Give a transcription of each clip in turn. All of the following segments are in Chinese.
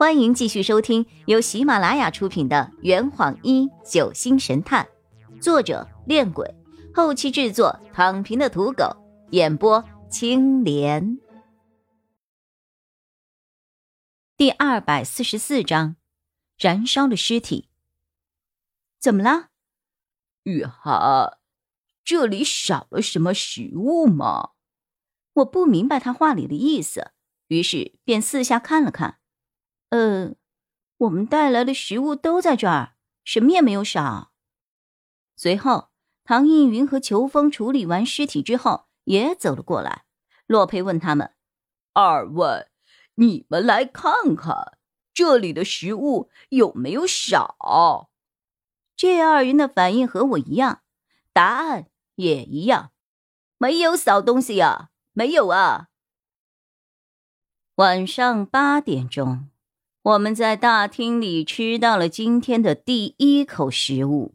欢迎继续收听由喜马拉雅出品的《圆谎一九星神探》，作者：恋鬼，后期制作：躺平的土狗，演播：青莲。第二百四十四章，燃烧的尸体。怎么了，雨涵？这里少了什么食物吗？我不明白他话里的意思，于是便四下看了看。呃，我们带来的食物都在这儿，什么也没有少。随后，唐映云和裘风处理完尸体之后，也走了过来。洛佩问他们：“二位，你们来看看，这里的食物有没有少？”这二人的反应和我一样，答案也一样：“没有少东西呀，没有啊。”晚上八点钟。我们在大厅里吃到了今天的第一口食物。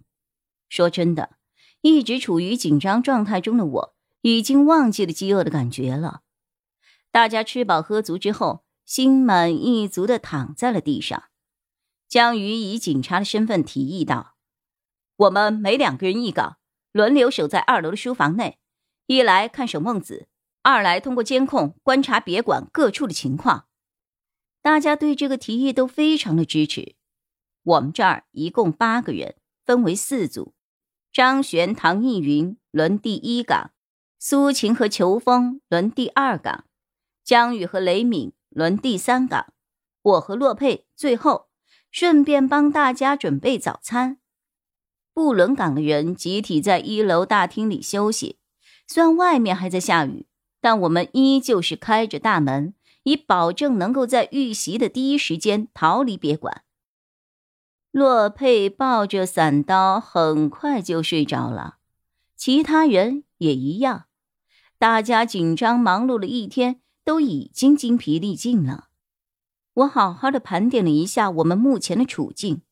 说真的，一直处于紧张状态中的我，已经忘记了饥饿的感觉了。大家吃饱喝足之后，心满意足的躺在了地上。江瑜以警察的身份提议道：“我们每两个人一岗，轮流守在二楼的书房内，一来看守孟子，二来通过监控观察别馆各处的情况。”大家对这个提议都非常的支持。我们这儿一共八个人，分为四组：张璇、唐艺云轮第一岗，苏晴和裘风轮第二岗，江宇和雷敏轮第三岗，我和洛佩最后，顺便帮大家准备早餐。不轮岗的人集体在一楼大厅里休息。虽然外面还在下雨，但我们依旧是开着大门。以保证能够在遇袭的第一时间逃离别馆。洛佩抱着伞刀，很快就睡着了，其他人也一样。大家紧张忙碌了一天，都已经精疲力尽了。我好好的盘点了一下我们目前的处境：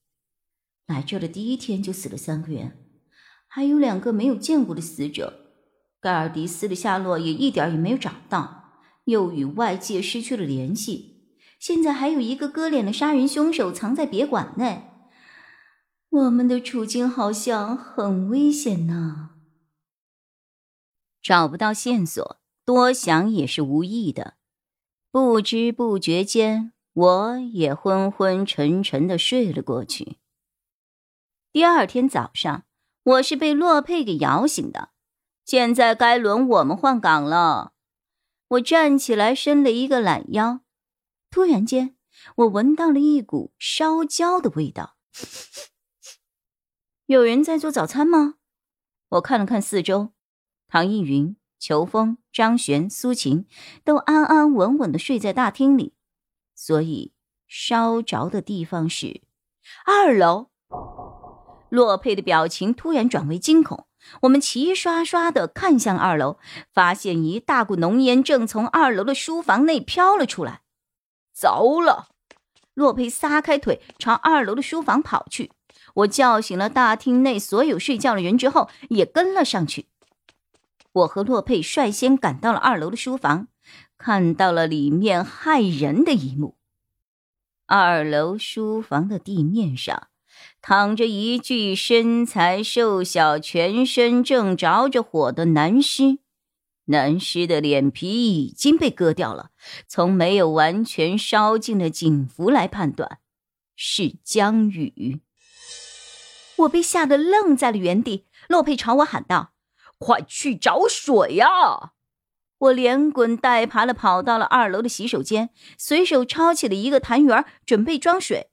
来这的第一天就死了三个人，还有两个没有见过的死者，盖尔迪斯的下落也一点也没有找到。又与外界失去了联系，现在还有一个割脸的杀人凶手藏在别馆内，我们的处境好像很危险呢。找不到线索，多想也是无益的。不知不觉间，我也昏昏沉沉的睡了过去。第二天早上，我是被洛佩给摇醒的，现在该轮我们换岗了。我站起来，伸了一个懒腰。突然间，我闻到了一股烧焦的味道。有人在做早餐吗？我看了看四周，唐艺云、裘风、张璇、苏晴都安安稳稳的睡在大厅里，所以烧着的地方是二楼。洛佩的表情突然转为惊恐。我们齐刷刷的看向二楼，发现一大股浓烟正从二楼的书房内飘了出来。糟了！洛佩撒开腿朝二楼的书房跑去。我叫醒了大厅内所有睡觉的人之后，也跟了上去。我和洛佩率先赶到了二楼的书房，看到了里面骇人的一幕：二楼书房的地面上。躺着一具身材瘦小、全身正着着火的男尸，男尸的脸皮已经被割掉了。从没有完全烧尽的警服来判断，是江宇。我被吓得愣在了原地。洛佩朝我喊道：“快去找水呀！”我连滚带爬的跑到了二楼的洗手间，随手抄起了一个痰盂，准备装水。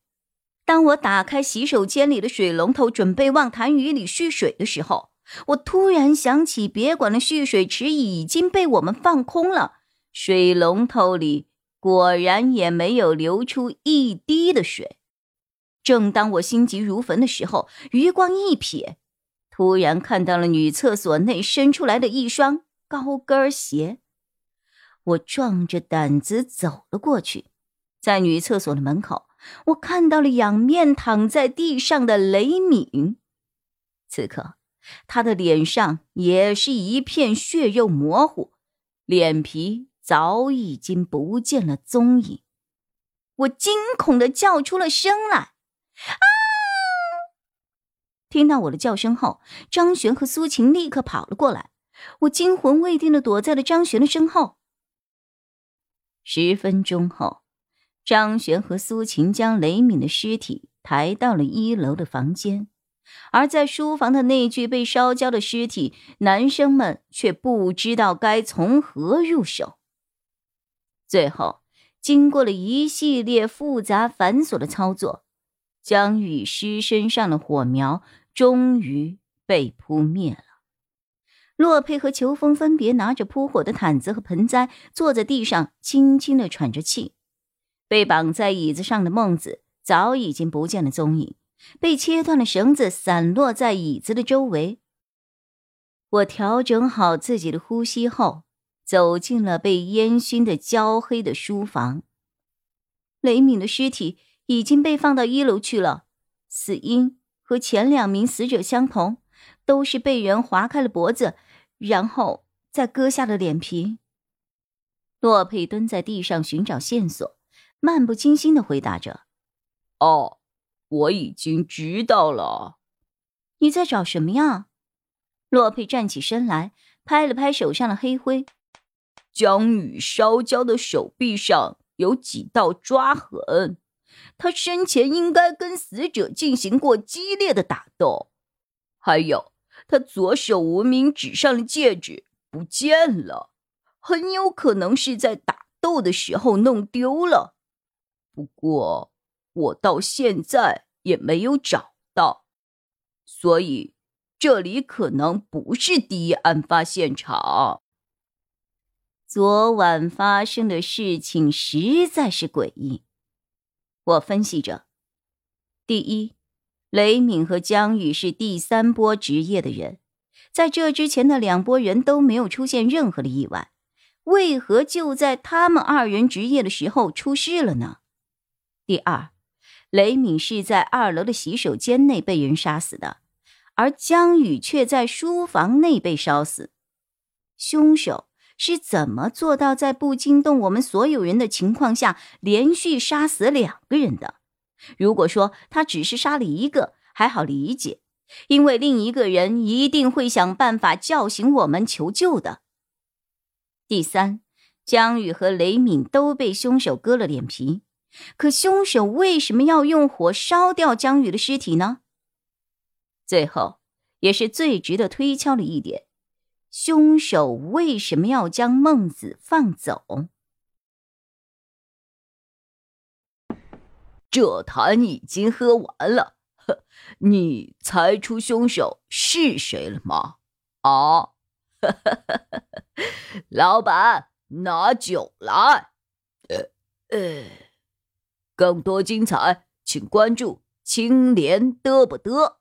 当我打开洗手间里的水龙头，准备往痰盂里蓄水的时候，我突然想起别管的蓄水池已经被我们放空了，水龙头里果然也没有流出一滴的水。正当我心急如焚的时候，余光一瞥，突然看到了女厕所内伸出来的一双高跟鞋。我壮着胆子走了过去，在女厕所的门口。我看到了仰面躺在地上的雷敏，此刻他的脸上也是一片血肉模糊，脸皮早已经不见了踪影。我惊恐的叫出了声来。啊！听到我的叫声后，张璇和苏晴立刻跑了过来。我惊魂未定的躲在了张璇的身后。十分钟后，张璇和苏晴将雷敏的尸体抬到了一楼的房间。而在书房的那具被烧焦的尸体，男生们却不知道该从何入手。最后，经过了一系列复杂繁琐的操作，江雨尸身上的火苗终于被扑灭了。洛佩和裘风分别拿着扑火的毯子和盆栽，坐在地上轻轻的喘着气。被绑在椅子上的孟子早已经不见了踪影。被切断的绳子散落在椅子的周围。我调整好自己的呼吸后，走进了被烟熏的焦黑的书房。雷敏的尸体已经被放到一楼去了，死因和前两名死者相同，都是被人划开了脖子，然后再割下了脸皮。洛佩蹲在地上寻找线索，漫不经心的回答着：“哦。”我已经知道了，你在找什么呀？洛佩站起身来，拍了拍手上的黑灰。江宇烧焦的手臂上有几道抓痕，他生前应该跟死者进行过激烈的打斗。还有，他左手无名指上的戒指不见了，很有可能是在打斗的时候弄丢了。不过。我到现在也没有找到，所以这里可能不是第一案发现场。昨晚发生的事情实在是诡异。我分析着：第一，雷敏和江宇是第三波职业的人，在这之前的两拨人都没有出现任何的意外，为何就在他们二人职业的时候出事了呢？第二。雷敏是在二楼的洗手间内被人杀死的，而江宇却在书房内被烧死。凶手是怎么做到在不惊动我们所有人的情况下，连续杀死两个人的？如果说他只是杀了一个，还好理解，因为另一个人一定会想办法叫醒我们求救的。第三，江宇和雷敏都被凶手割了脸皮。可凶手为什么要用火烧掉江宇的尸体呢？最后，也是最值得推敲的一点，凶手为什么要将孟子放走？这坛已经喝完了，你猜出凶手是谁了吗？啊，老板，拿酒来。呃呃。更多精彩，请关注青莲嘚不嘚。